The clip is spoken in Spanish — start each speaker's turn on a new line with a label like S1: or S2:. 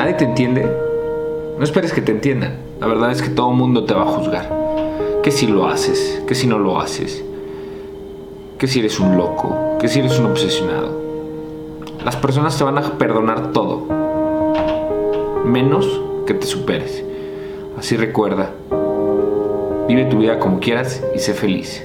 S1: nadie te entiende, no esperes que te entiendan. La verdad es que todo el mundo te va a juzgar. Que si lo haces, que si no lo haces, que si eres un loco, que si eres un obsesionado. Las personas te van a perdonar todo, menos que te superes. Así recuerda, vive tu vida como quieras y sé feliz.